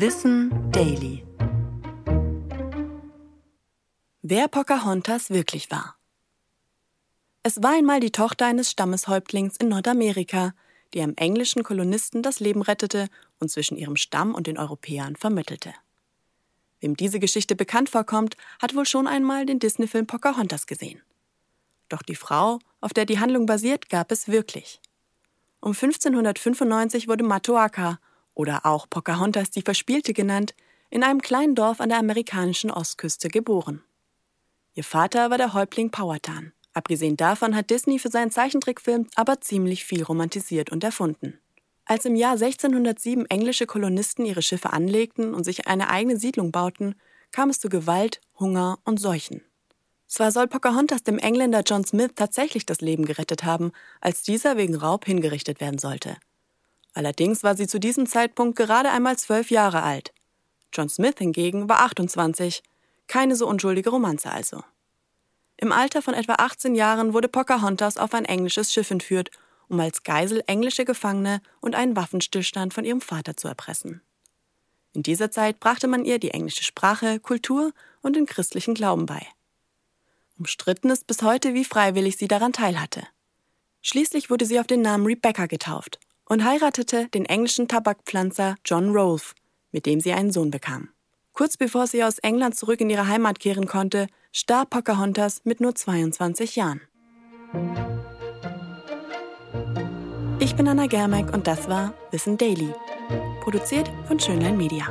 Wissen Daily. Wer Pocahontas wirklich war. Es war einmal die Tochter eines Stammeshäuptlings in Nordamerika, die einem englischen Kolonisten das Leben rettete und zwischen ihrem Stamm und den Europäern vermittelte. Wem diese Geschichte bekannt vorkommt, hat wohl schon einmal den Disney-Film Pocahontas gesehen. Doch die Frau, auf der die Handlung basiert, gab es wirklich. Um 1595 wurde Matoaka, oder auch Pocahontas die Verspielte genannt, in einem kleinen Dorf an der amerikanischen Ostküste geboren. Ihr Vater war der Häuptling Powhatan. Abgesehen davon hat Disney für seinen Zeichentrickfilm aber ziemlich viel romantisiert und erfunden. Als im Jahr 1607 englische Kolonisten ihre Schiffe anlegten und sich eine eigene Siedlung bauten, kam es zu Gewalt, Hunger und Seuchen. Zwar soll Pocahontas dem Engländer John Smith tatsächlich das Leben gerettet haben, als dieser wegen Raub hingerichtet werden sollte. Allerdings war sie zu diesem Zeitpunkt gerade einmal zwölf Jahre alt. John Smith hingegen war 28. Keine so unschuldige Romanze also. Im Alter von etwa 18 Jahren wurde Pocahontas auf ein englisches Schiff entführt, um als Geisel englische Gefangene und einen Waffenstillstand von ihrem Vater zu erpressen. In dieser Zeit brachte man ihr die englische Sprache, Kultur und den christlichen Glauben bei. Umstritten ist bis heute, wie freiwillig sie daran teilhatte. Schließlich wurde sie auf den Namen Rebecca getauft und heiratete den englischen Tabakpflanzer John Rolfe, mit dem sie einen Sohn bekam. Kurz bevor sie aus England zurück in ihre Heimat kehren konnte, starb Pocahontas mit nur 22 Jahren. Ich bin Anna Germeck und das war Wissen Daily, produziert von Schönlein Media.